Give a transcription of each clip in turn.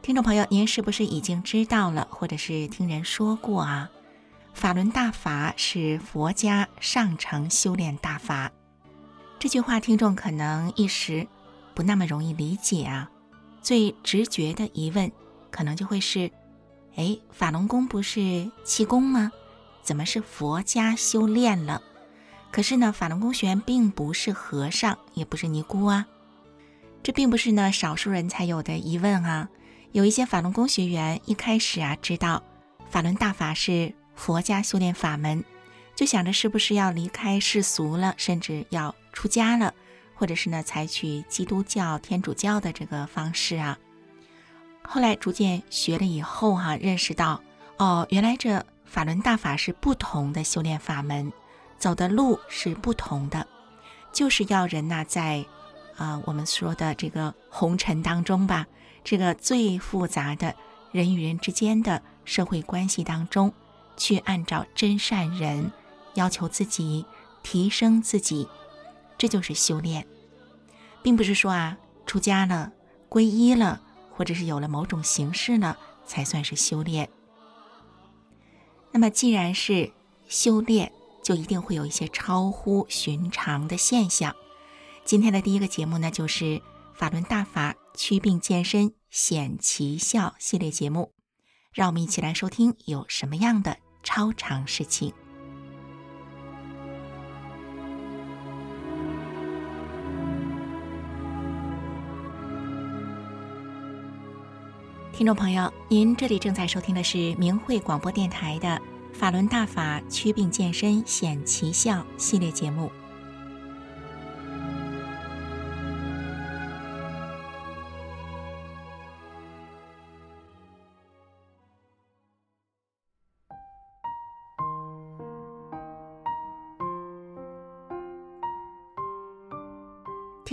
听众朋友，您是不是已经知道了，或者是听人说过啊？法轮大法是佛家上乘修炼大法。这句话，听众可能一时不那么容易理解啊。最直觉的疑问，可能就会是：哎，法轮功不是气功吗？怎么是佛家修炼了？可是呢，法轮功学员并不是和尚，也不是尼姑啊。这并不是呢少数人才有的疑问啊。有一些法轮功学员一开始啊知道法轮大法是佛家修炼法门，就想着是不是要离开世俗了，甚至要出家了，或者是呢采取基督教、天主教的这个方式啊。后来逐渐学了以后哈，认识到哦，原来这。法轮大法是不同的修炼法门，走的路是不同的，就是要人呐在，啊我们说的这个红尘当中吧，这个最复杂的人与人之间的社会关系当中，去按照真善人要求自己，提升自己，这就是修炼，并不是说啊出家了、皈依了，或者是有了某种形式了才算是修炼。那么，既然是修炼，就一定会有一些超乎寻常的现象。今天的第一个节目呢，就是法轮大法祛病健身显奇效系列节目，让我们一起来收听有什么样的超常事情。听众朋友，您这里正在收听的是明慧广播电台的《法轮大法祛病健身显奇效》系列节目。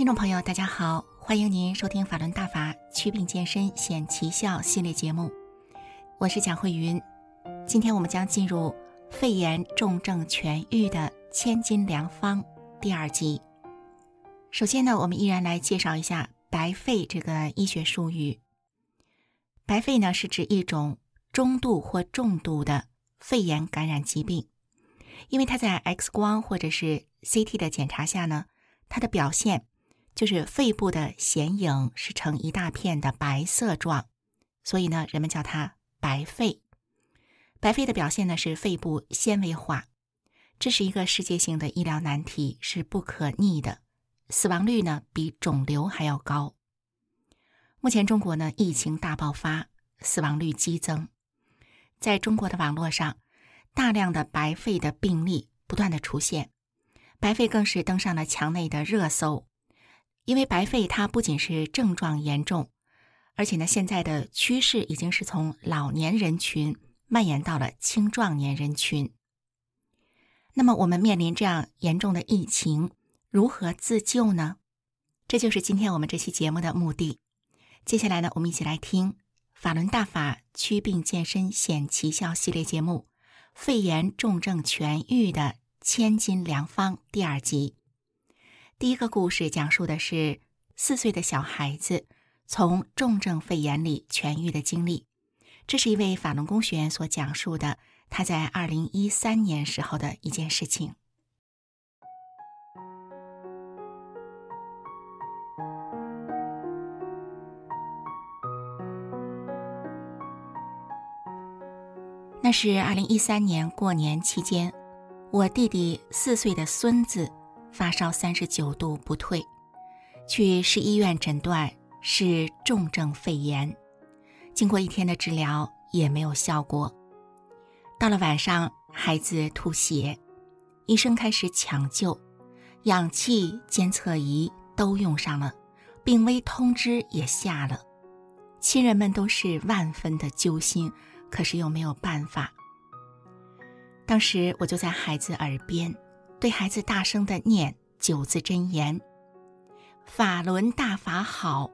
听众朋友，大家好。欢迎您收听《法轮大法祛病健身显奇效》系列节目，我是蒋慧云。今天我们将进入肺炎重症痊愈的千金良方第二集。首先呢，我们依然来介绍一下白肺这个医学术语。白肺呢是指一种中度或重度的肺炎感染疾病，因为它在 X 光或者是 CT 的检查下呢，它的表现。就是肺部的显影是呈一大片的白色状，所以呢，人们叫它白肺。白肺的表现呢是肺部纤维化，这是一个世界性的医疗难题，是不可逆的，死亡率呢比肿瘤还要高。目前中国呢疫情大爆发，死亡率激增，在中国的网络上，大量的白肺的病例不断的出现，白肺更是登上了墙内的热搜。因为白肺它不仅是症状严重，而且呢，现在的趋势已经是从老年人群蔓延到了青壮年人群。那么，我们面临这样严重的疫情，如何自救呢？这就是今天我们这期节目的目的。接下来呢，我们一起来听《法轮大法祛病健身显奇效》系列节目《肺炎重症痊愈的千金良方》第二集。第一个故事讲述的是四岁的小孩子从重症肺炎里痊愈的经历。这是一位法轮功学员所讲述的他在二零一三年时候的一件事情。那是二零一三年过年期间，我弟弟四岁的孙子。发烧三十九度不退，去市医院诊断是重症肺炎，经过一天的治疗也没有效果。到了晚上，孩子吐血，医生开始抢救，氧气监测仪都用上了，病危通知也下了。亲人们都是万分的揪心，可是又没有办法。当时我就在孩子耳边，对孩子大声的念九字真言：“法轮大法好，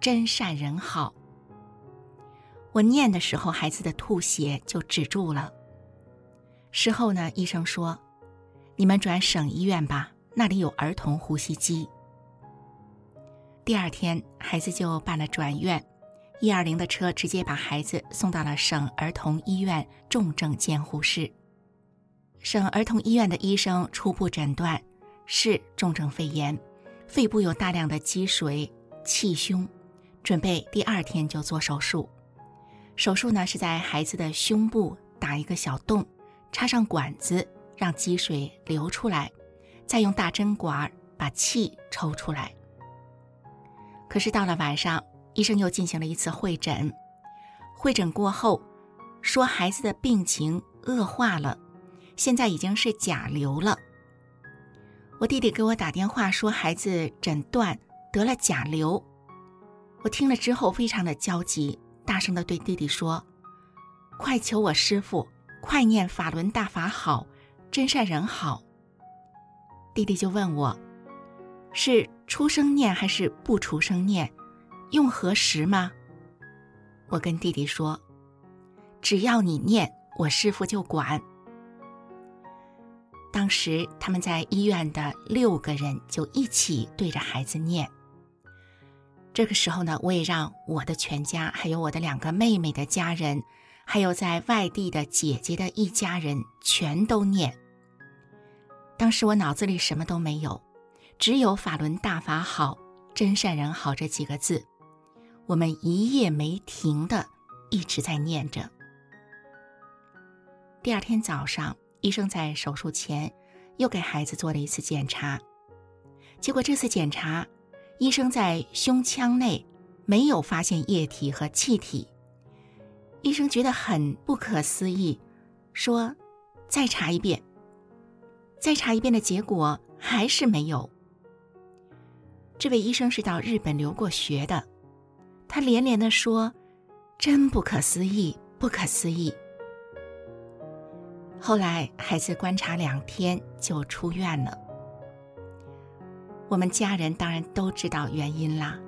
真善人好。”我念的时候，孩子的吐血就止住了。事后呢，医生说：“你们转省医院吧，那里有儿童呼吸机。”第二天，孩子就办了转院，一二零的车直接把孩子送到了省儿童医院重症监护室。省儿童医院的医生初步诊断是重症肺炎，肺部有大量的积水、气胸，准备第二天就做手术。手术呢是在孩子的胸部打一个小洞，插上管子，让积水流出来，再用大针管把气抽出来。可是到了晚上，医生又进行了一次会诊，会诊过后说孩子的病情恶化了。现在已经是甲流了。我弟弟给我打电话说，孩子诊断得了甲流。我听了之后非常的焦急，大声的对弟弟说：“快求我师傅，快念法轮大法好，真善人好。”弟弟就问我：“是出声念还是不出声念？用何时吗？”我跟弟弟说：“只要你念，我师傅就管。”当时他们在医院的六个人就一起对着孩子念。这个时候呢，我也让我的全家，还有我的两个妹妹的家人，还有在外地的姐姐的一家人全都念。当时我脑子里什么都没有，只有“法轮大法好，真善人好”这几个字。我们一夜没停的一直在念着。第二天早上。医生在手术前又给孩子做了一次检查，结果这次检查，医生在胸腔内没有发现液体和气体。医生觉得很不可思议，说：“再查一遍。”再查一遍的结果还是没有。这位医生是到日本留过学的，他连连的说：“真不可思议，不可思议。”后来孩子观察两天就出院了。我们家人当然都知道原因啦，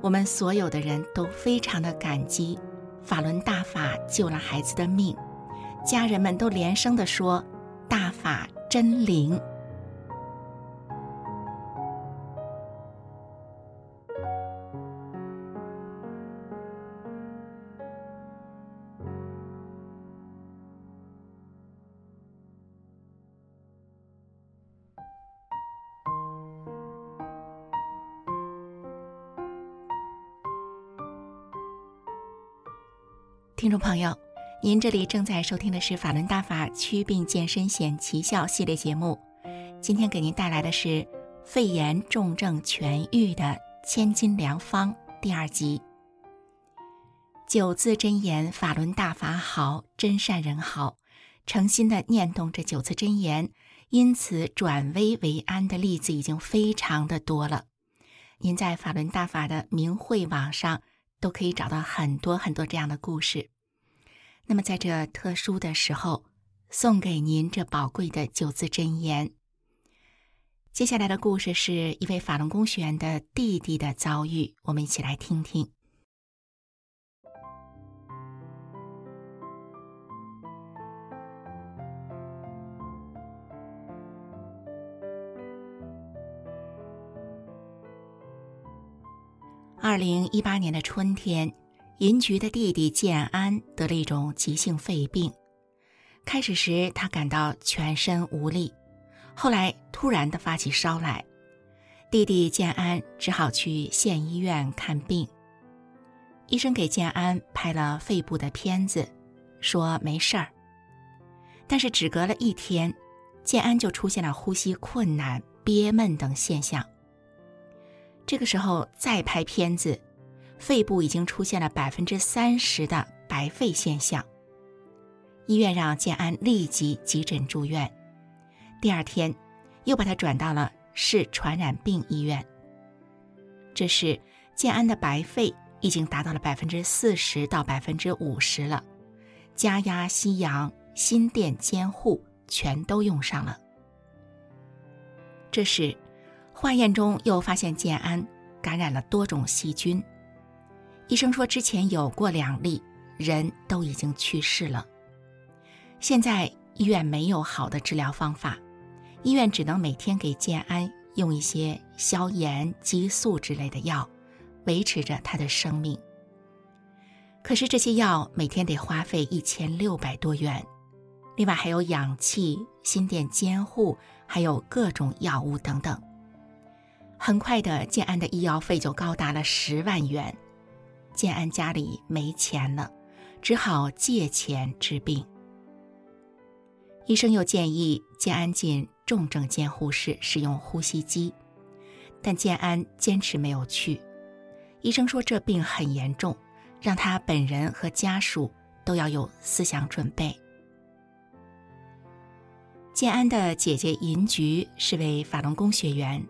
我们所有的人都非常的感激法轮大法救了孩子的命，家人们都连声的说：“大法真灵。”朋友，您这里正在收听的是法轮大法祛病健身显奇效系列节目。今天给您带来的是肺炎重症痊愈的千金良方第二集。九字真言：法轮大法好，真善人好。诚心的念动这九字真言，因此转危为安的例子已经非常的多了。您在法轮大法的明慧网上。都可以找到很多很多这样的故事。那么，在这特殊的时候，送给您这宝贵的九字真言。接下来的故事是一位法轮功学员的弟弟的遭遇，我们一起来听听。二零一八年的春天，银菊的弟弟建安得了一种急性肺病。开始时，他感到全身无力，后来突然的发起烧来，弟弟建安只好去县医院看病。医生给建安拍了肺部的片子，说没事儿。但是只隔了一天，建安就出现了呼吸困难、憋闷等现象。这个时候再拍片子，肺部已经出现了百分之三十的白肺现象。医院让建安立即急诊住院，第二天又把他转到了市传染病医院。这时建安的白肺已经达到了百分之四十到百分之五十了，加压、吸氧、心电监护全都用上了。这时，化验中又发现建安感染了多种细菌。医生说，之前有过两例，人都已经去世了。现在医院没有好的治疗方法，医院只能每天给建安用一些消炎、激素之类的药，维持着他的生命。可是这些药每天得花费一千六百多元，另外还有氧气、心电监护，还有各种药物等等。很快的，建安的医药费就高达了十万元。建安家里没钱了，只好借钱治病。医生又建议建安进重症监护室使用呼吸机，但建安坚持没有去。医生说这病很严重，让他本人和家属都要有思想准备。建安的姐姐银菊是位法轮功学员，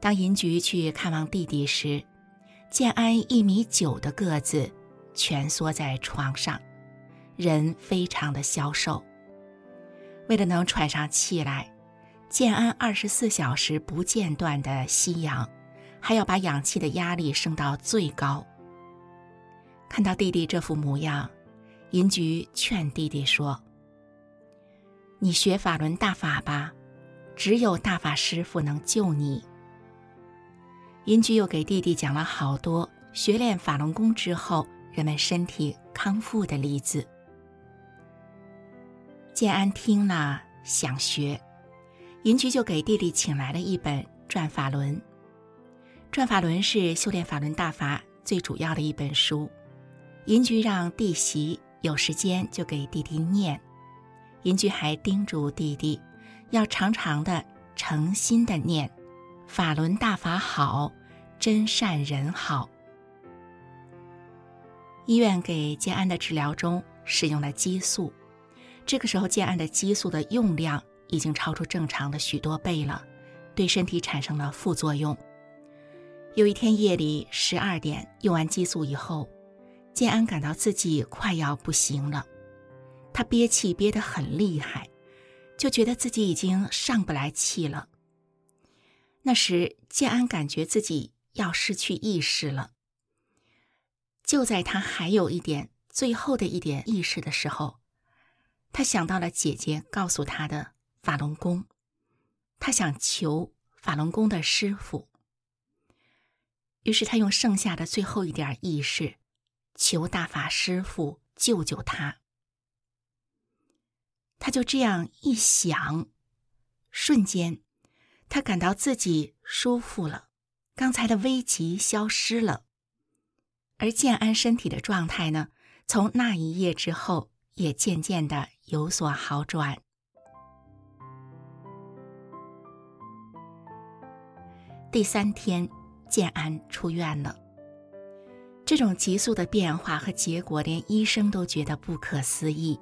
当银菊去看望弟弟时。建安一米九的个子，蜷缩在床上，人非常的消瘦。为了能喘上气来，建安二十四小时不间断的吸氧，还要把氧气的压力升到最高。看到弟弟这副模样，银菊劝弟弟说：“你学法轮大法吧，只有大法师傅能救你。”银菊又给弟弟讲了好多学练法轮功之后人们身体康复的例子。建安听了想学，银菊就给弟弟请来了一本《转法轮》。《转法轮》是修炼法轮大法最主要的一本书。银菊让弟媳有时间就给弟弟念。银菊还叮嘱弟弟，要常常的诚心的念。法轮大法好，真善人好。医院给建安的治疗中使用了激素，这个时候建安的激素的用量已经超出正常的许多倍了，对身体产生了副作用。有一天夜里十二点用完激素以后，建安感到自己快要不行了，他憋气憋得很厉害，就觉得自己已经上不来气了。那时，建安感觉自己要失去意识了。就在他还有一点最后的一点意识的时候，他想到了姐姐告诉他的法轮功，他想求法轮功的师傅。于是他用剩下的最后一点意识，求大法师傅救救他。他就这样一想，瞬间。他感到自己舒服了，刚才的危急消失了，而建安身体的状态呢，从那一夜之后也渐渐的有所好转。第三天，建安出院了。这种急速的变化和结果，连医生都觉得不可思议。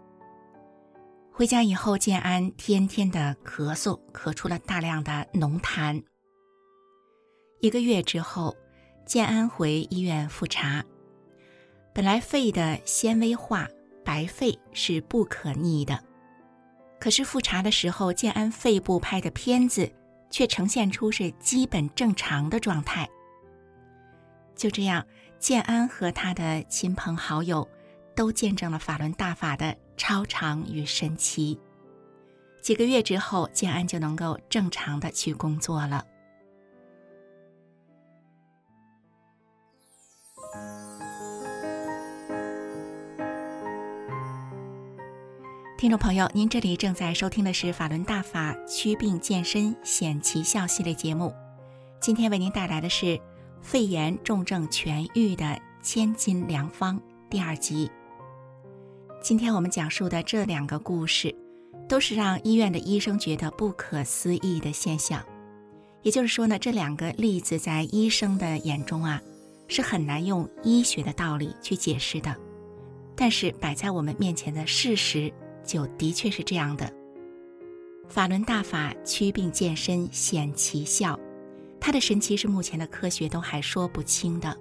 回家以后，建安天天的咳嗽，咳出了大量的浓痰。一个月之后，建安回医院复查，本来肺的纤维化白肺是不可逆的，可是复查的时候，建安肺部拍的片子却呈现出是基本正常的状态。就这样，建安和他的亲朋好友都见证了法轮大法的。超长与神奇，几个月之后，建安就能够正常的去工作了。听众朋友，您这里正在收听的是法轮大法祛病健身显奇效系列节目，今天为您带来的是肺炎重症痊愈的千金良方第二集。今天我们讲述的这两个故事，都是让医院的医生觉得不可思议的现象。也就是说呢，这两个例子在医生的眼中啊，是很难用医学的道理去解释的。但是摆在我们面前的事实，就的确是这样的。法轮大法祛病健身显奇效，它的神奇是目前的科学都还说不清的。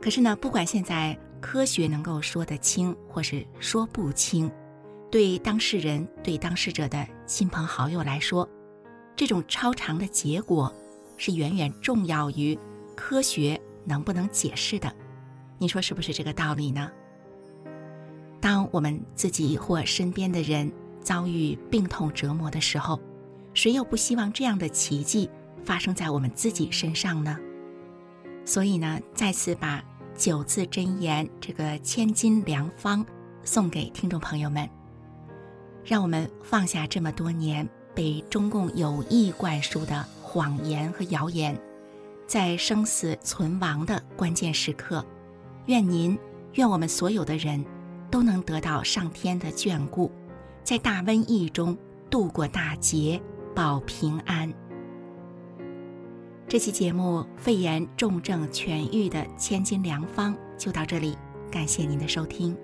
可是呢，不管现在科学能够说得清，或是说不清，对当事人、对当事者的亲朋好友来说，这种超常的结果是远远重要于科学能不能解释的。你说是不是这个道理呢？当我们自己或身边的人遭遇病痛折磨的时候，谁又不希望这样的奇迹发生在我们自己身上呢？所以呢，再次把九字真言这个千金良方送给听众朋友们，让我们放下这么多年被中共有意灌输的谎言和谣言，在生死存亡的关键时刻，愿您，愿我们所有的人。都能得到上天的眷顾，在大瘟疫中度过大劫，保平安。这期节目肺炎重症痊愈的千金良方就到这里，感谢您的收听。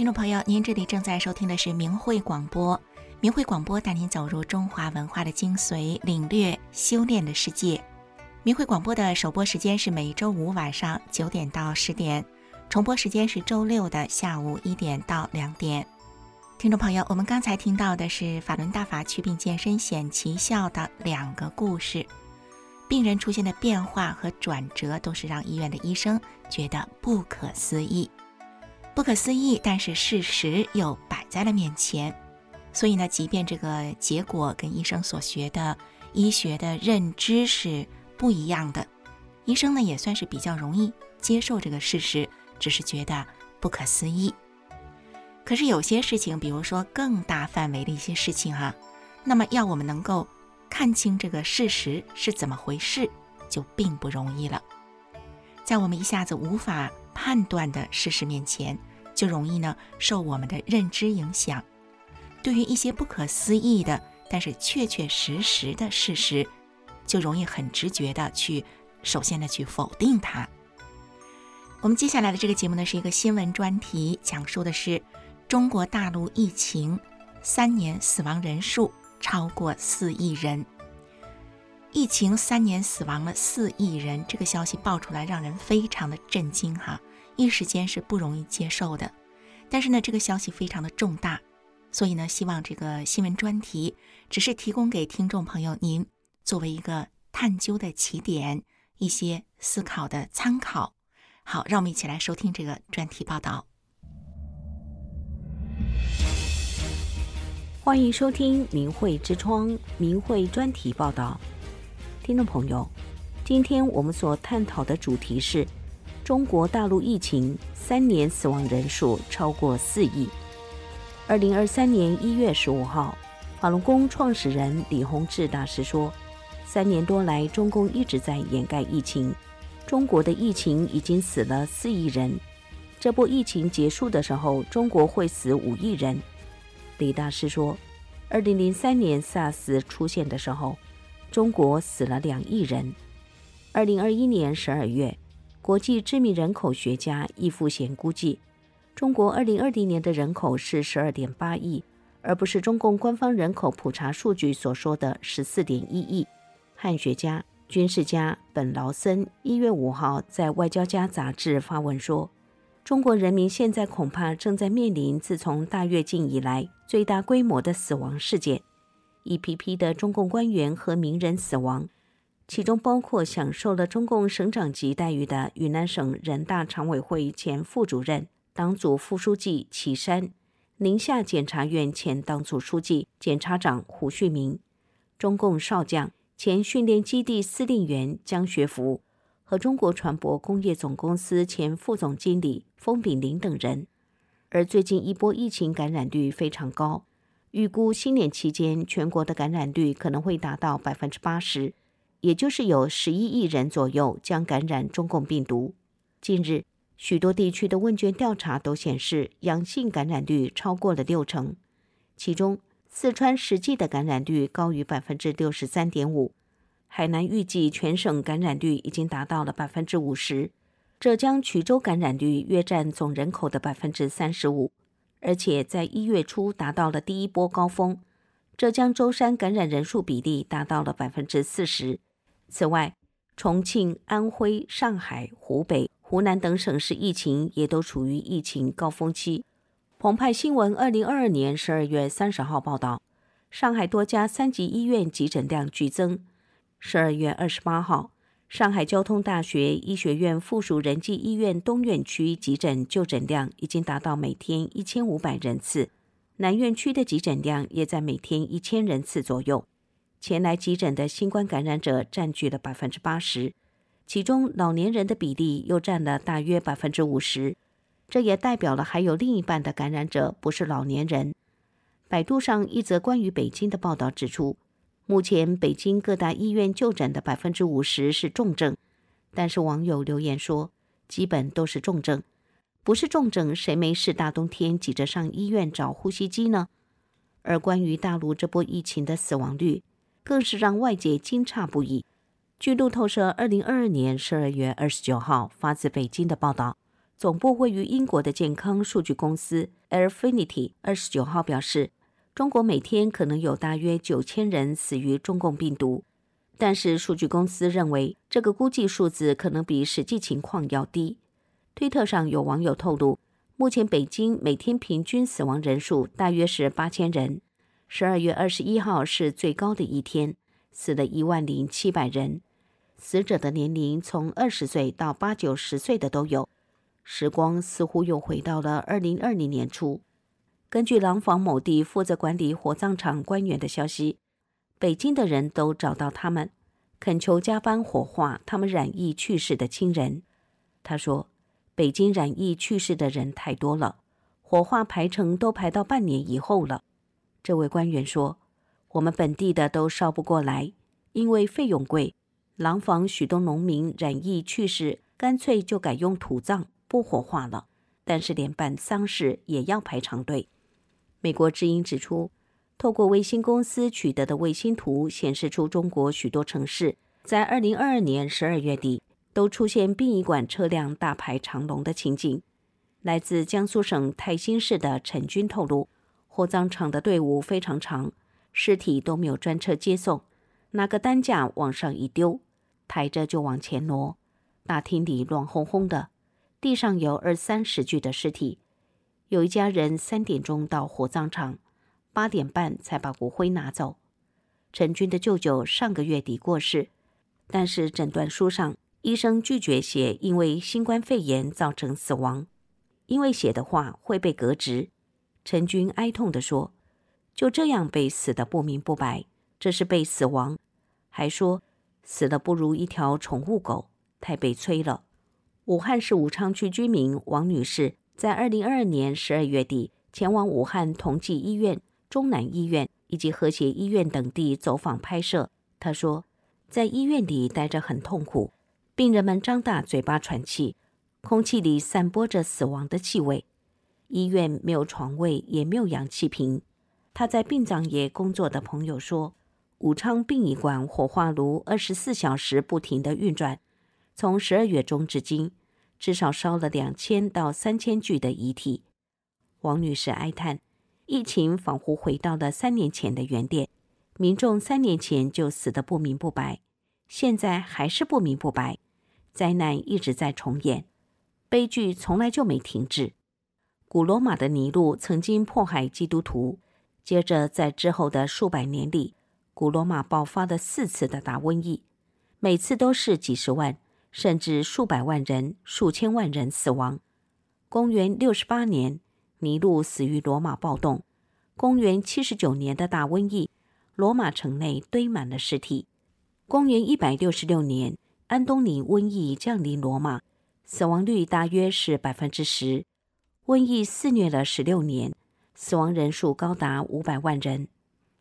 听众朋友，您这里正在收听的是明慧广播。明慧广播带您走入中华文化的精髓，领略修炼的世界。明慧广播的首播时间是每周五晚上九点到十点，重播时间是周六的下午一点到两点。听众朋友，我们刚才听到的是法轮大法祛病健身显奇效的两个故事，病人出现的变化和转折都是让医院的医生觉得不可思议。不可思议，但是事实又摆在了面前。所以呢，即便这个结果跟医生所学的医学的认知是不一样的，医生呢也算是比较容易接受这个事实，只是觉得不可思议。可是有些事情，比如说更大范围的一些事情哈，那么要我们能够看清这个事实是怎么回事，就并不容易了。在我们一下子无法判断的事实面前，就容易呢受我们的认知影响。对于一些不可思议的，但是确确实实的事实，就容易很直觉的去，首先的去否定它。我们接下来的这个节目呢，是一个新闻专题，讲述的是中国大陆疫情三年死亡人数超过四亿人。疫情三年死亡了四亿人，这个消息爆出来，让人非常的震惊哈，一时间是不容易接受的。但是呢，这个消息非常的重大。所以呢，希望这个新闻专题只是提供给听众朋友您作为一个探究的起点，一些思考的参考。好，让我们一起来收听这个专题报道。欢迎收听《明慧之窗》明慧专题报道。听众朋友，今天我们所探讨的主题是中国大陆疫情三年死亡人数超过四亿。二零二三年一月十五号，法轮功创始人李洪志大师说：“三年多来，中共一直在掩盖疫情。中国的疫情已经死了四亿人。这波疫情结束的时候，中国会死五亿人。”李大师说：“二零零三年 SARS 出现的时候，中国死了两亿人。二零二一年十二月，国际知名人口学家易富贤估计。”中国二零二零年的人口是十二点八亿，而不是中共官方人口普查数据所说的十四点一亿。汉学家、军事家本劳森一月五号在《外交家》杂志发文说：“中国人民现在恐怕正在面临自从大跃进以来最大规模的死亡事件，一批批的中共官员和名人死亡，其中包括享受了中共省长级待遇的云南省人大常委会前副主任。”党组副书记祁山，宁夏检察院前党组书记、检察长胡旭明，中共少将、前训练基地司令员江学福和中国船舶工业总公司前副总经理封炳林等人。而最近一波疫情感染率非常高，预估新年期间全国的感染率可能会达到百分之八十，也就是有十一亿人左右将感染中共病毒。近日。许多地区的问卷调查都显示，阳性感染率超过了六成，其中四川实际的感染率高于百分之六十三点五，海南预计全省感染率已经达到了百分之五十，浙江衢州感染率约占总人口的百分之三十五，而且在一月初达到了第一波高峰，浙江舟山感染人数比例达到了百分之四十。此外，重庆、安徽、上海、湖北。湖南等省市疫情也都处于疫情高峰期。澎湃新闻二零二二年十二月三十号报道，上海多家三级医院急诊量剧增。十二月二十八号，上海交通大学医学院附属仁济医院东院区急诊就诊量已经达到每天一千五百人次，南院区的急诊量也在每天一千人次左右。前来急诊的新冠感染者占据了百分之八十。其中老年人的比例又占了大约百分之五十，这也代表了还有另一半的感染者不是老年人。百度上一则关于北京的报道指出，目前北京各大医院就诊的百分之五十是重症，但是网友留言说，基本都是重症，不是重症谁没事大冬天挤着上医院找呼吸机呢？而关于大陆这波疫情的死亡率，更是让外界惊诧不已。据路透社二零二二年十二月二十九号发自北京的报道，总部位于英国的健康数据公司 Airfinity 二十九号表示，中国每天可能有大约九千人死于中共病毒，但是数据公司认为这个估计数字可能比实际情况要低。推特上有网友透露，目前北京每天平均死亡人数大约是八千人，十二月二十一号是最高的一天，死了一万零七百人，死者的年龄从二十岁到八九十岁的都有。时光似乎又回到了二零二零年初。根据廊坊某地负责管理火葬场官员的消息，北京的人都找到他们，恳求加班火化他们染疫去世的亲人。他说：“北京染疫去世的人太多了，火化排程都排到半年以后了。”这位官员说：“我们本地的都烧不过来，因为费用贵。廊坊许多农民染疫去世，干脆就改用土葬。”不火化了，但是连办丧事也要排长队。美国之音指出，透过卫星公司取得的卫星图显示出，中国许多城市在二零二二年十二月底都出现殡仪馆车辆大排长龙的情景。来自江苏省泰兴市的陈军透露，火葬场的队伍非常长，尸体都没有专车接送，拿个担架往上一丢，抬着就往前挪，大厅里乱哄哄的。地上有二三十具的尸体，有一家人三点钟到火葬场，八点半才把骨灰拿走。陈军的舅舅上个月底过世，但是诊断书上医生拒绝写因为新冠肺炎造成死亡，因为写的话会被革职。陈军哀痛地说：“就这样被死的不明不白，这是被死亡。”还说：“死了不如一条宠物狗，太悲催了。”武汉市武昌区居民王女士在二零二二年十二月底前往武汉同济医院、中南医院以及和谐医院等地走访拍摄。她说，在医院里待着很痛苦，病人们张大嘴巴喘气，空气里散播着死亡的气味。医院没有床位，也没有氧气瓶。他在殡葬业工作的朋友说，武昌殡仪馆火化炉二十四小时不停地运转，从十二月中至今。至少烧了两千到三千具的遗体。王女士哀叹：“疫情仿佛回到了三年前的原点，民众三年前就死得不明不白，现在还是不明不白，灾难一直在重演，悲剧从来就没停止。古罗马的尼禄曾经迫害基督徒，接着在之后的数百年里，古罗马爆发了四次的大瘟疫，每次都是几十万。”甚至数百万人、数千万人死亡。公元六十八年，尼禄死于罗马暴动。公元七十九年的大瘟疫，罗马城内堆满了尸体。公元一百六十六年，安东尼瘟疫降临罗马，死亡率大约是百分之十。瘟疫肆虐了十六年，死亡人数高达五百万人，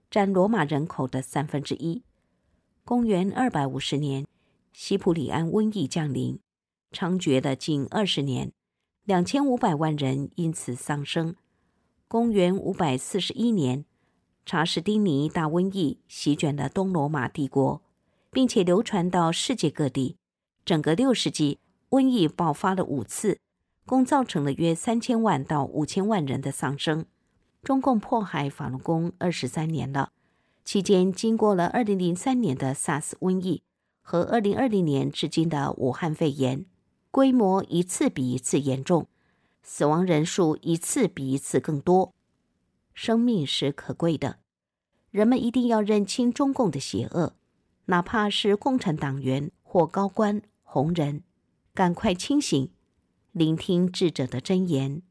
占罗马人口的三分之一。公元二百五十年。西普里安瘟疫降临，猖獗了近二十年，两千五百万人因此丧生。公元五百四十一年，查士丁尼大瘟疫席卷了东罗马帝国，并且流传到世界各地。整个六世纪，瘟疫爆发了五次，共造成了约三千万到五千万人的丧生。中共迫害法轮功二十三年了，期间经过了二零零三年的 SARS 瘟疫。和二零二零年至今的武汉肺炎，规模一次比一次严重，死亡人数一次比一次更多。生命是可贵的，人们一定要认清中共的邪恶，哪怕是共产党员或高官红人，赶快清醒，聆听智者的真言。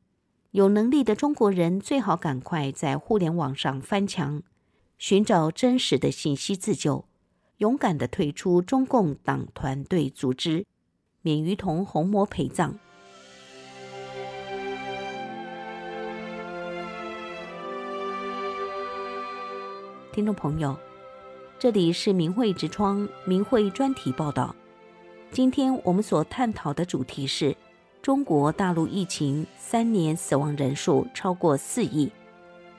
有能力的中国人最好赶快在互联网上翻墙，寻找真实的信息自救。勇敢的退出中共党团队组织，免于同红魔陪葬。听众朋友，这里是明慧之窗明慧专题报道。今天我们所探讨的主题是中国大陆疫情三年死亡人数超过四亿。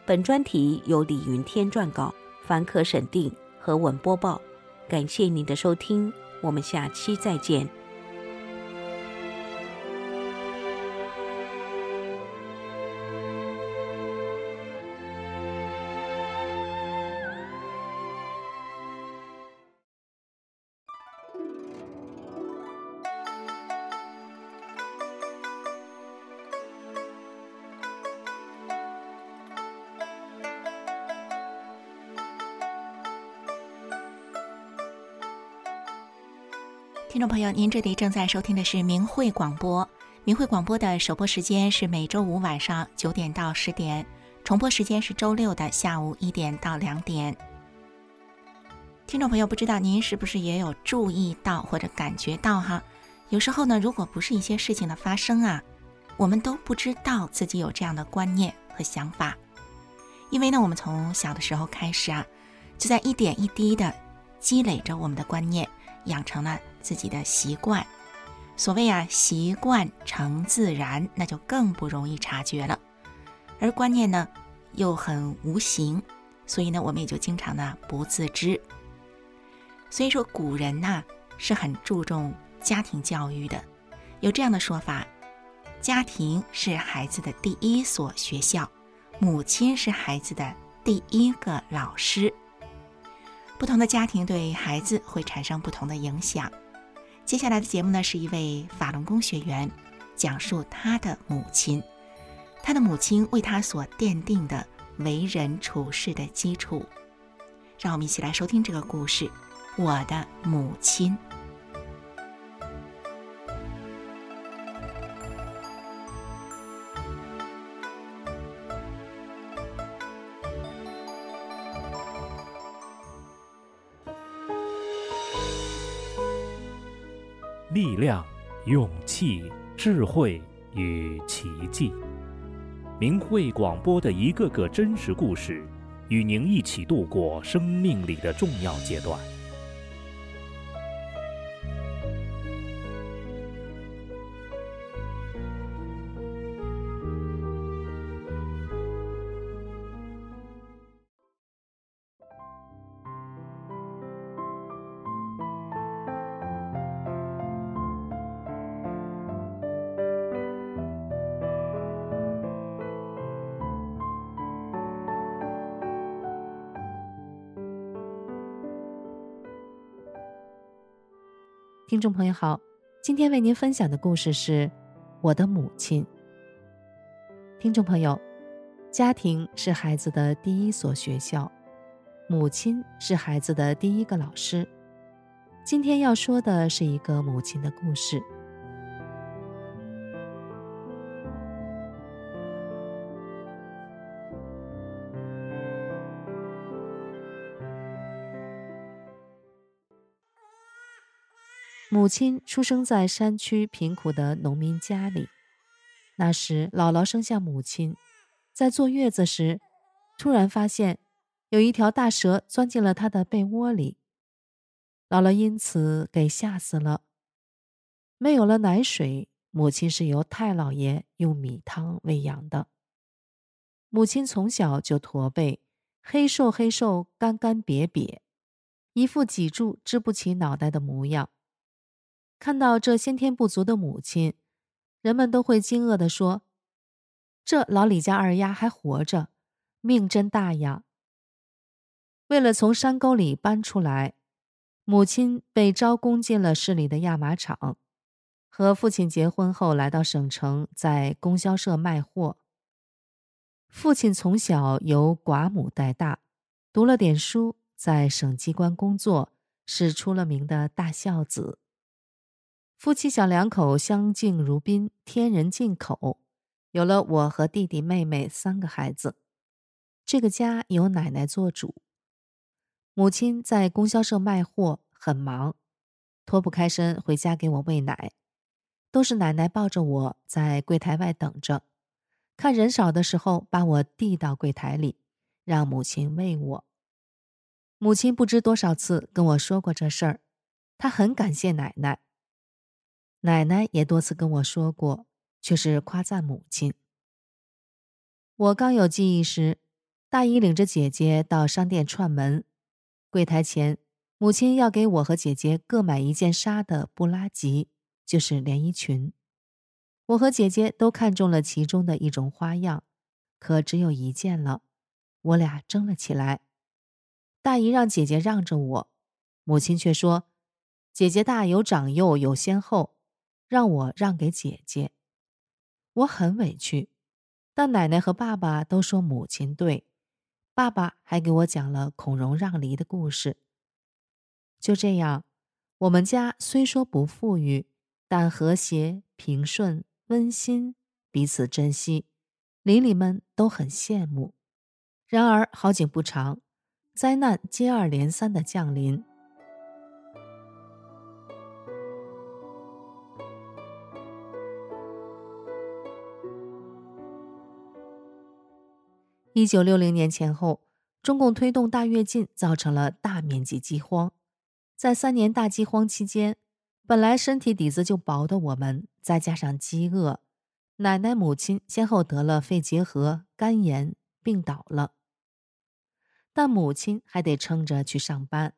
本专题由李云天撰稿，凡可审定和文播报。感谢您的收听，我们下期再见。您这里正在收听的是明慧广播。明慧广播的首播时间是每周五晚上九点到十点，重播时间是周六的下午一点到两点。听众朋友，不知道您是不是也有注意到或者感觉到哈？有时候呢，如果不是一些事情的发生啊，我们都不知道自己有这样的观念和想法，因为呢，我们从小的时候开始啊，就在一点一滴的积累着我们的观念，养成了自己的习惯。所谓啊，习惯成自然，那就更不容易察觉了。而观念呢，又很无形，所以呢，我们也就经常呢不自知。所以说，古人呐是很注重家庭教育的，有这样的说法：家庭是孩子的第一所学校，母亲是孩子的第一个老师。不同的家庭对孩子会产生不同的影响。接下来的节目呢，是一位法轮功学员讲述他的母亲，他的母亲为他所奠定的为人处事的基础。让我们一起来收听这个故事，《我的母亲》。力量、勇气、智慧与奇迹，明慧广播的一个个真实故事，与您一起度过生命里的重要阶段。听众朋友好，今天为您分享的故事是《我的母亲》。听众朋友，家庭是孩子的第一所学校，母亲是孩子的第一个老师。今天要说的是一个母亲的故事。母亲出生在山区贫苦的农民家里。那时，姥姥生下母亲，在坐月子时，突然发现有一条大蛇钻进了她的被窝里。姥姥因此给吓死了。没有了奶水，母亲是由太姥爷用米汤喂养的。母亲从小就驼背，黑瘦黑瘦，干干瘪瘪，一副脊柱支不起脑袋的模样。看到这先天不足的母亲，人们都会惊愕地说：“这老李家二丫还活着，命真大呀！”为了从山沟里搬出来，母亲被招工进了市里的亚麻厂。和父亲结婚后，来到省城，在供销社卖货。父亲从小由寡母带大，读了点书，在省机关工作，是出了名的大孝子。夫妻小两口相敬如宾，天人进口，有了我和弟弟妹妹三个孩子。这个家由奶奶做主，母亲在供销社卖货，很忙，脱不开身回家给我喂奶，都是奶奶抱着我在柜台外等着，看人少的时候把我递到柜台里，让母亲喂我。母亲不知多少次跟我说过这事儿，她很感谢奶奶。奶奶也多次跟我说过，却是夸赞母亲。我刚有记忆时，大姨领着姐姐到商店串门，柜台前，母亲要给我和姐姐各买一件纱的布拉吉，就是连衣裙。我和姐姐都看中了其中的一种花样，可只有一件了，我俩争了起来。大姨让姐姐让着我，母亲却说：“姐姐大有长幼，有先后。”让我让给姐姐，我很委屈，但奶奶和爸爸都说母亲对，爸爸还给我讲了孔融让梨的故事。就这样，我们家虽说不富裕，但和谐、平顺、温馨，彼此珍惜，邻里们都很羡慕。然而好景不长，灾难接二连三的降临。一九六零年前后，中共推动大跃进，造成了大面积饥荒。在三年大饥荒期间，本来身体底子就薄的我们，再加上饥饿，奶奶、母亲先后得了肺结核、肝炎，病倒了。但母亲还得撑着去上班，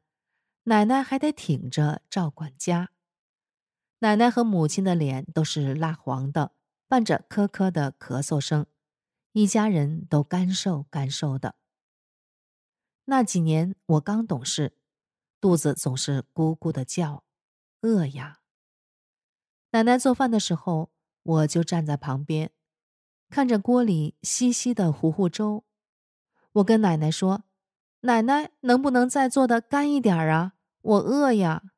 奶奶还得挺着照管家。奶奶和母亲的脸都是蜡黄的，伴着咳咳的咳嗽声。一家人都干瘦干瘦的。那几年我刚懂事，肚子总是咕咕的叫，饿呀。奶奶做饭的时候，我就站在旁边，看着锅里稀稀的糊糊粥。我跟奶奶说：“奶奶，能不能再做的干一点啊？我饿呀。”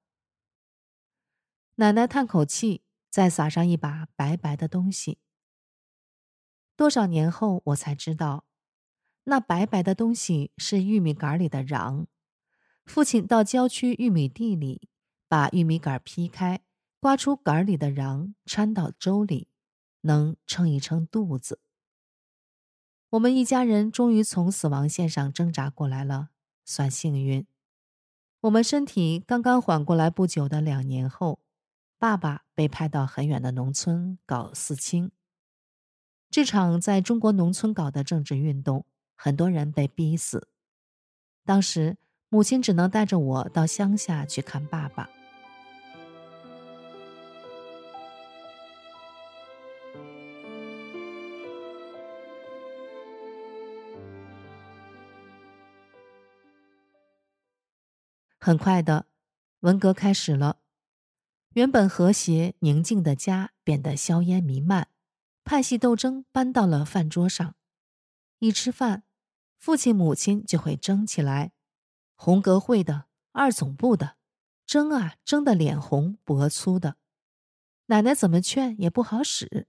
奶奶叹口气，再撒上一把白白的东西。多少年后，我才知道，那白白的东西是玉米杆里的瓤。父亲到郊区玉米地里，把玉米杆劈开，刮出杆里的瓤，掺到粥里，能撑一撑肚子。我们一家人终于从死亡线上挣扎过来了，算幸运。我们身体刚刚缓过来不久的两年后，爸爸被派到很远的农村搞四清。这场在中国农村搞的政治运动，很多人被逼死。当时，母亲只能带着我到乡下去看爸爸。很快的，文革开始了，原本和谐宁静的家变得硝烟弥漫。派系斗争搬到了饭桌上，一吃饭，父亲母亲就会争起来，红革会的、二总部的，争啊争得脸红脖粗的，奶奶怎么劝也不好使。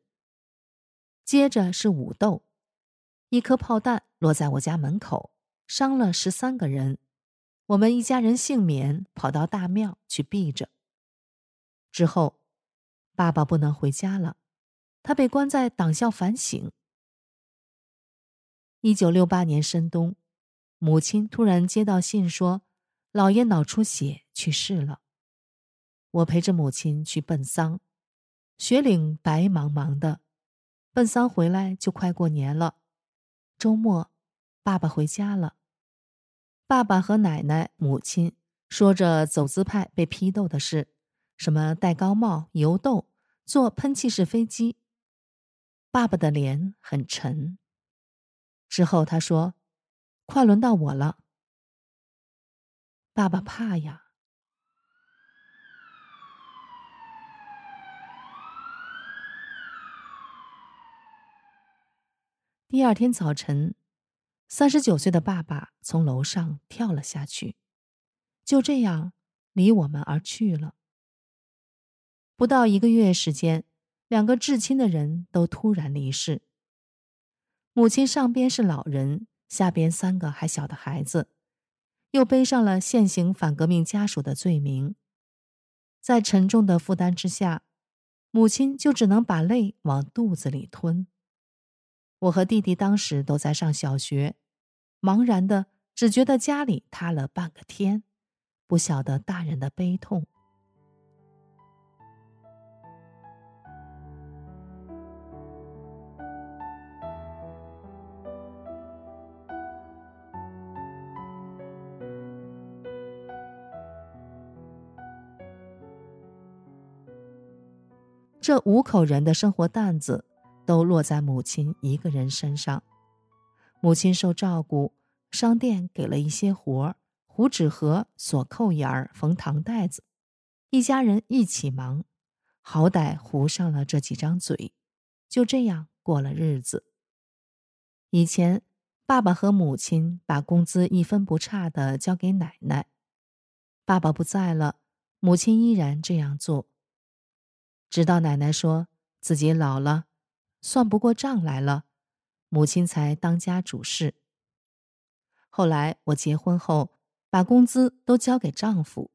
接着是武斗，一颗炮弹落在我家门口，伤了十三个人，我们一家人幸免，跑到大庙去避着。之后，爸爸不能回家了。他被关在党校反省。一九六八年深冬，母亲突然接到信说，姥爷脑出血去世了。我陪着母亲去奔丧，雪岭白茫茫的，奔丧回来就快过年了。周末，爸爸回家了。爸爸和奶奶、母亲说着走资派被批斗的事，什么戴高帽、游斗、坐喷气式飞机。爸爸的脸很沉。之后他说：“快轮到我了。”爸爸怕呀。第二天早晨，三十九岁的爸爸从楼上跳了下去，就这样离我们而去了。不到一个月时间。两个至亲的人都突然离世。母亲上边是老人，下边三个还小的孩子，又背上了现行反革命家属的罪名，在沉重的负担之下，母亲就只能把泪往肚子里吞。我和弟弟当时都在上小学，茫然的只觉得家里塌了半个天，不晓得大人的悲痛。这五口人的生活担子都落在母亲一个人身上。母亲受照顾，商店给了一些活儿，糊纸盒、锁扣眼儿、缝糖袋子，一家人一起忙，好歹糊上了这几张嘴，就这样过了日子。以前，爸爸和母亲把工资一分不差的交给奶奶。爸爸不在了，母亲依然这样做。直到奶奶说自己老了，算不过账来了，母亲才当家主事。后来我结婚后，把工资都交给丈夫。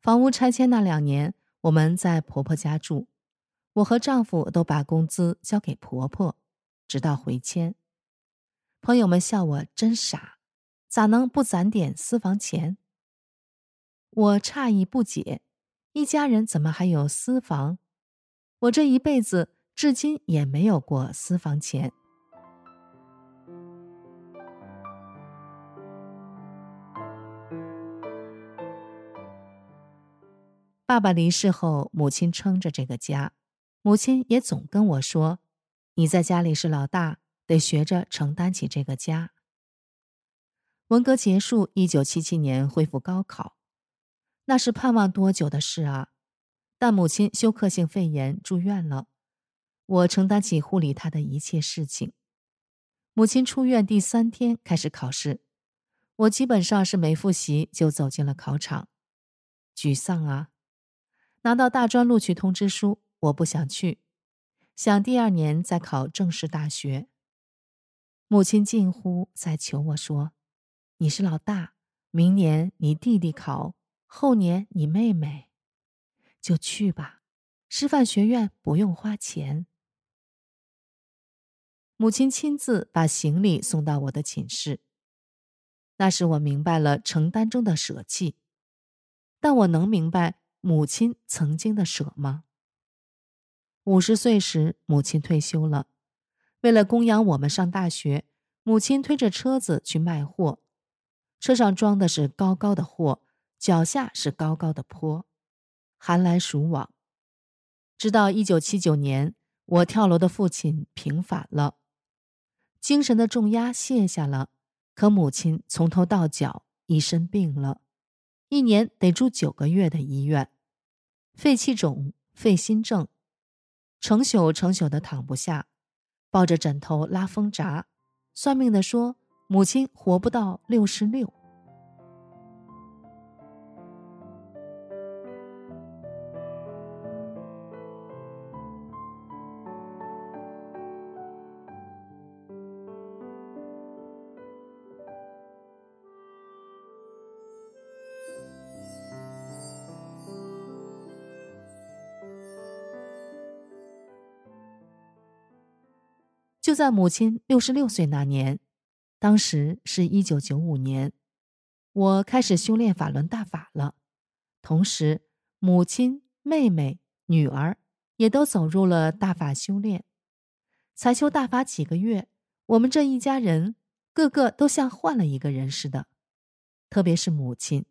房屋拆迁那两年，我们在婆婆家住，我和丈夫都把工资交给婆婆，直到回迁。朋友们笑我真傻，咋能不攒点私房钱？我诧异不解，一家人怎么还有私房？我这一辈子至今也没有过私房钱。爸爸离世后，母亲撑着这个家，母亲也总跟我说：“你在家里是老大，得学着承担起这个家。”文革结束，一九七七年恢复高考。那是盼望多久的事啊！但母亲休克性肺炎住院了，我承担起护理她的一切事情。母亲出院第三天开始考试，我基本上是没复习就走进了考场，沮丧啊！拿到大专录取通知书，我不想去，想第二年再考正式大学。母亲近乎在求我说：“你是老大，明年你弟弟考。”后年你妹妹，就去吧。师范学院不用花钱。母亲亲自把行李送到我的寝室。那时我明白了承担中的舍弃，但我能明白母亲曾经的舍吗？五十岁时，母亲退休了，为了供养我们上大学，母亲推着车子去卖货，车上装的是高高的货。脚下是高高的坡，寒来暑往。直到一九七九年，我跳楼的父亲平反了，精神的重压卸下了，可母亲从头到脚一身病了，一年得住九个月的医院，肺气肿、肺心症，成宿成宿的躺不下，抱着枕头拉风闸。算命的说，母亲活不到六十六。在母亲六十六岁那年，当时是一九九五年，我开始修炼法轮大法了。同时，母亲、妹妹、女儿也都走入了大法修炼。才修大法几个月，我们这一家人个个都像换了一个人似的。特别是母亲，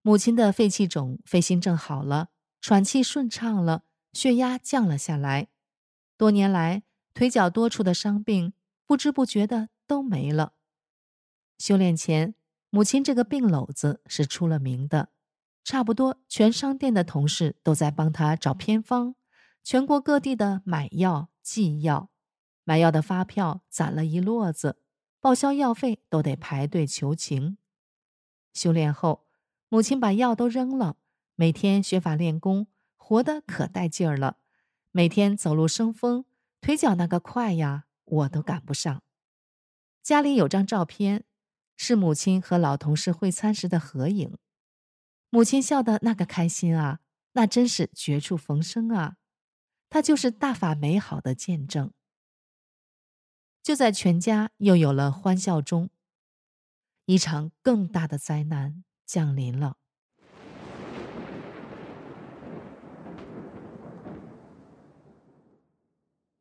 母亲的肺气肿、肺心症好了，喘气顺畅了，血压降了下来。多年来。腿脚多处的伤病，不知不觉的都没了。修炼前，母亲这个病篓子是出了名的，差不多全商店的同事都在帮他找偏方，全国各地的买药寄药，买药的发票攒了一摞子，报销药费都得排队求情。修炼后，母亲把药都扔了，每天学法练功，活得可带劲儿了，每天走路生风。腿脚那个快呀，我都赶不上。家里有张照片，是母亲和老同事会餐时的合影。母亲笑得那个开心啊，那真是绝处逢生啊！她就是大法美好的见证。就在全家又有了欢笑中，一场更大的灾难降临了。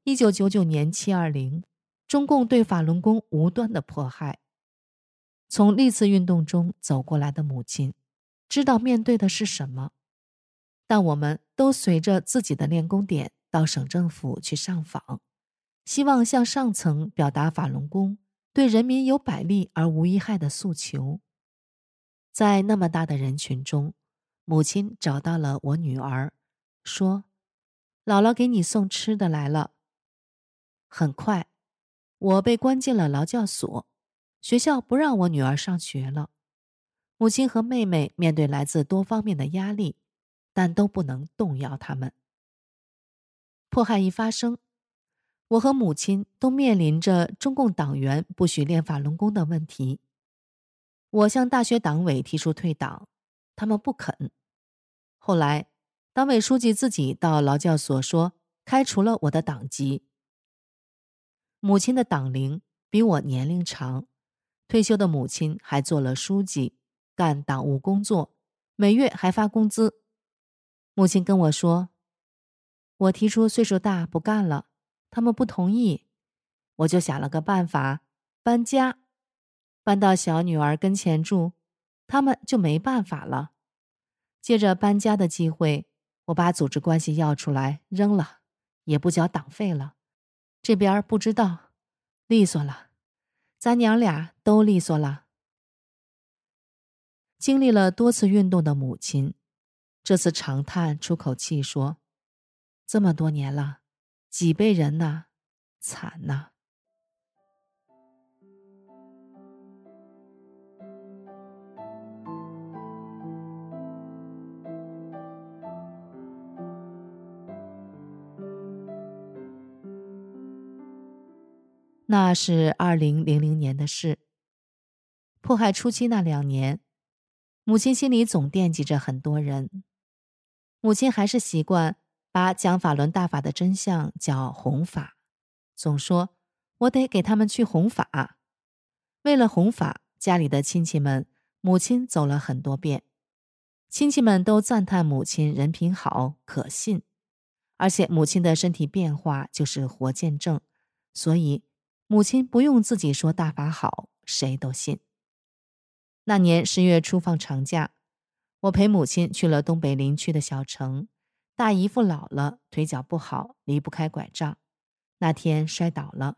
一九九九年七二零，中共对法轮功无端的迫害。从历次运动中走过来的母亲，知道面对的是什么。但我们都随着自己的练功点到省政府去上访，希望向上层表达法轮功对人民有百利而无一害的诉求。在那么大的人群中，母亲找到了我女儿，说：“姥姥给你送吃的来了。”很快，我被关进了劳教所，学校不让我女儿上学了。母亲和妹妹面对来自多方面的压力，但都不能动摇他们。迫害一发生，我和母亲都面临着中共党员不许练法轮功的问题。我向大学党委提出退党，他们不肯。后来，党委书记自己到劳教所说开除了我的党籍。母亲的党龄比我年龄长，退休的母亲还做了书记。干党务工作，每月还发工资。母亲跟我说：“我提出岁数大不干了，他们不同意，我就想了个办法，搬家，搬到小女儿跟前住，他们就没办法了。借着搬家的机会，我把组织关系要出来扔了，也不交党费了。这边不知道，利索了，咱娘俩都利索了。”经历了多次运动的母亲，这次长叹出口气说：“这么多年了，几辈人呐，惨呐！”那是二零零零年的事。迫害初期那两年。母亲心里总惦记着很多人，母亲还是习惯把讲法轮大法的真相叫弘法，总说我得给他们去弘法。为了弘法，家里的亲戚们，母亲走了很多遍，亲戚们都赞叹母亲人品好、可信，而且母亲的身体变化就是活见证，所以母亲不用自己说大法好，谁都信。那年十月初放长假，我陪母亲去了东北林区的小城。大姨夫老了，腿脚不好，离不开拐杖。那天摔倒了，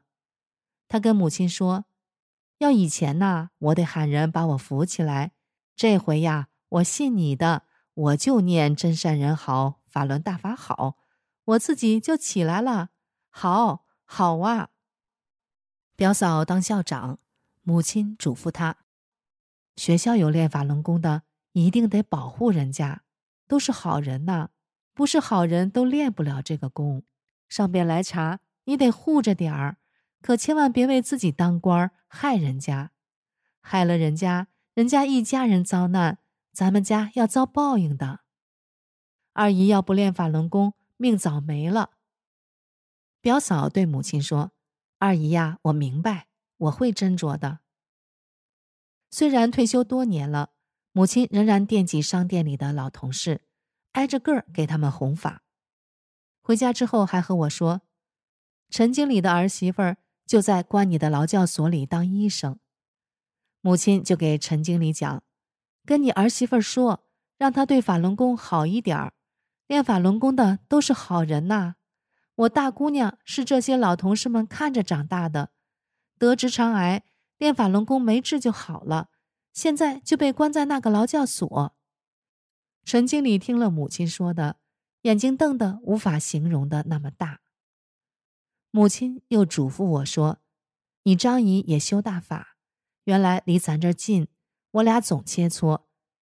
他跟母亲说：“要以前呐，我得喊人把我扶起来。这回呀，我信你的，我就念真善人好，法轮大法好，我自己就起来了。好，好啊。”表嫂当校长，母亲嘱咐他。学校有练法轮功的，一定得保护人家，都是好人呐，不是好人都练不了这个功。上边来查，你得护着点儿，可千万别为自己当官害人家，害了人家，人家一家人遭难，咱们家要遭报应的。二姨要不练法轮功，命早没了。表嫂对母亲说：“二姨呀，我明白，我会斟酌的。”虽然退休多年了，母亲仍然惦记商店里的老同事，挨着个儿给他们弘法。回家之后还和我说：“陈经理的儿媳妇儿就在关你的劳教所里当医生。”母亲就给陈经理讲：“跟你儿媳妇儿说，让她对法轮功好一点儿。练法轮功的都是好人呐。我大姑娘是这些老同事们看着长大的，得直肠癌。”练法轮功没治就好了，现在就被关在那个劳教所。陈经理听了母亲说的，眼睛瞪得无法形容的那么大。母亲又嘱咐我说：“你张姨也修大法，原来离咱这近，我俩总切磋，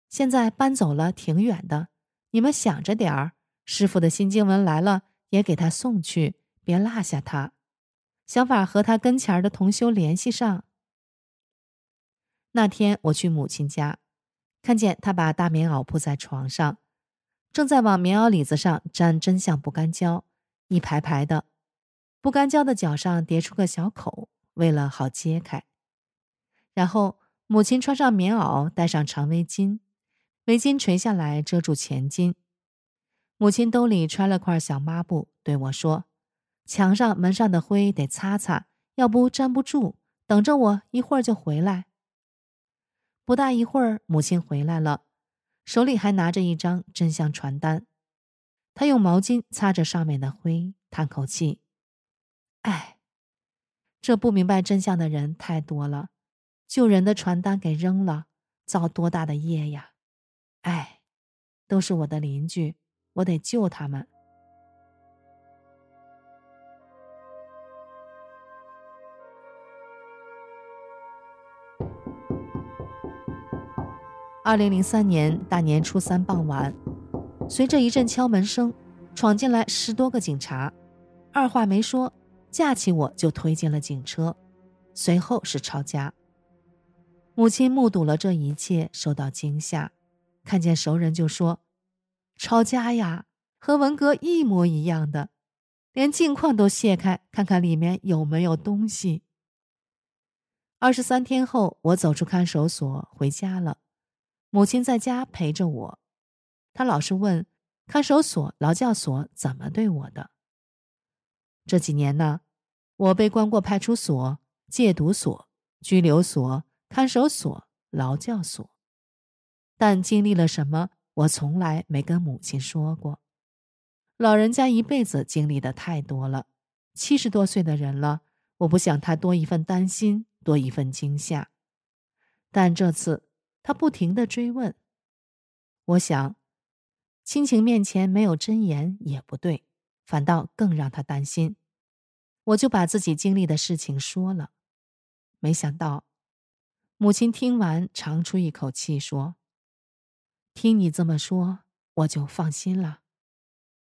现在搬走了，挺远的。你们想着点儿，师傅的新经文来了，也给他送去，别落下他。想法和他跟前的同修联系上。”那天我去母亲家，看见他把大棉袄铺在床上，正在往棉袄里子上粘真相不干胶，一排排的，不干胶的角上叠出个小口，为了好揭开。然后母亲穿上棉袄，戴上长围巾，围巾垂下来遮住前襟。母亲兜里揣了块小抹布，对我说：“墙上门上的灰得擦擦，要不粘不住。等着我，一会儿就回来。”不大一会儿，母亲回来了，手里还拿着一张真相传单。她用毛巾擦着上面的灰，叹口气：“哎，这不明白真相的人太多了，救人的传单给扔了，造多大的业呀！哎，都是我的邻居，我得救他们。”二零零三年大年初三傍晚，随着一阵敲门声，闯进来十多个警察，二话没说，架起我就推进了警车，随后是抄家。母亲目睹了这一切，受到惊吓，看见熟人就说：“抄家呀，和文革一模一样的，连镜框都卸开，看看里面有没有东西。”二十三天后，我走出看守所，回家了。母亲在家陪着我，她老是问看守所、劳教所怎么对我的。这几年呢，我被关过派出所、戒毒所、拘留所、看守所、劳教所，但经历了什么，我从来没跟母亲说过。老人家一辈子经历的太多了，七十多岁的人了，我不想他多一份担心，多一份惊吓。但这次。他不停的追问，我想，亲情面前没有真言也不对，反倒更让他担心。我就把自己经历的事情说了，没想到，母亲听完长出一口气说：“听你这么说，我就放心了。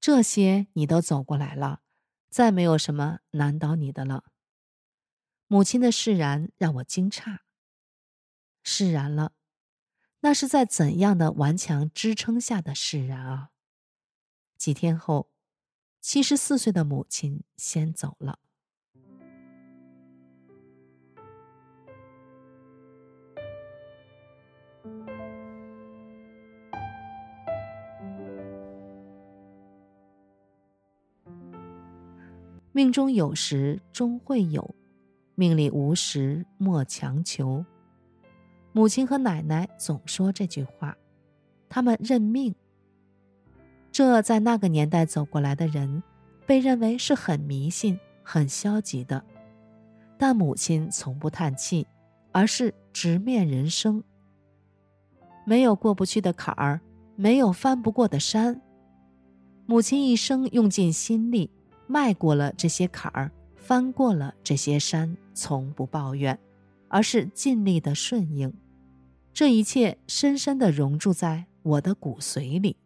这些你都走过来了，再没有什么难倒你的了。”母亲的释然让我惊诧，释然了。那是在怎样的顽强支撑下的释然啊！几天后，七十四岁的母亲先走了。命中有时终会有，命里无时莫强求。母亲和奶奶总说这句话，他们认命。这在那个年代走过来的人，被认为是很迷信、很消极的。但母亲从不叹气，而是直面人生。没有过不去的坎儿，没有翻不过的山。母亲一生用尽心力，迈过了这些坎儿，翻过了这些山，从不抱怨，而是尽力的顺应。这一切深深的融入在我的骨髓里。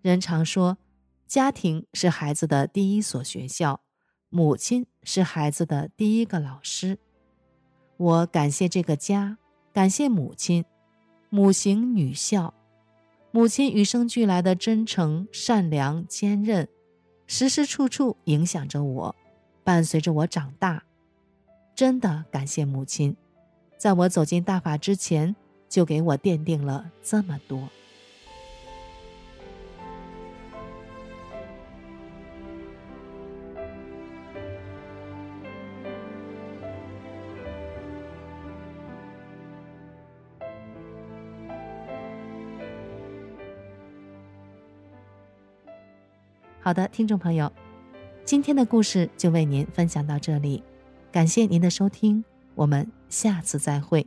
人常说，家庭是孩子的第一所学校，母亲是孩子的第一个老师。我感谢这个家，感谢母亲，母行女孝。母亲与生俱来的真诚、善良、坚韧，时时处处影响着我，伴随着我长大。真的感谢母亲。在我走进大法之前，就给我奠定了这么多。好的，听众朋友，今天的故事就为您分享到这里，感谢您的收听。我们下次再会。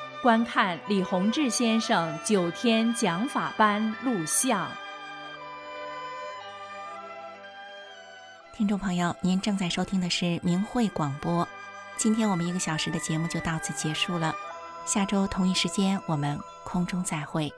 观看李洪志先生九天讲法班录像。听众朋友，您正在收听的是明慧广播。今天我们一个小时的节目就到此结束了，下周同一时间我们空中再会。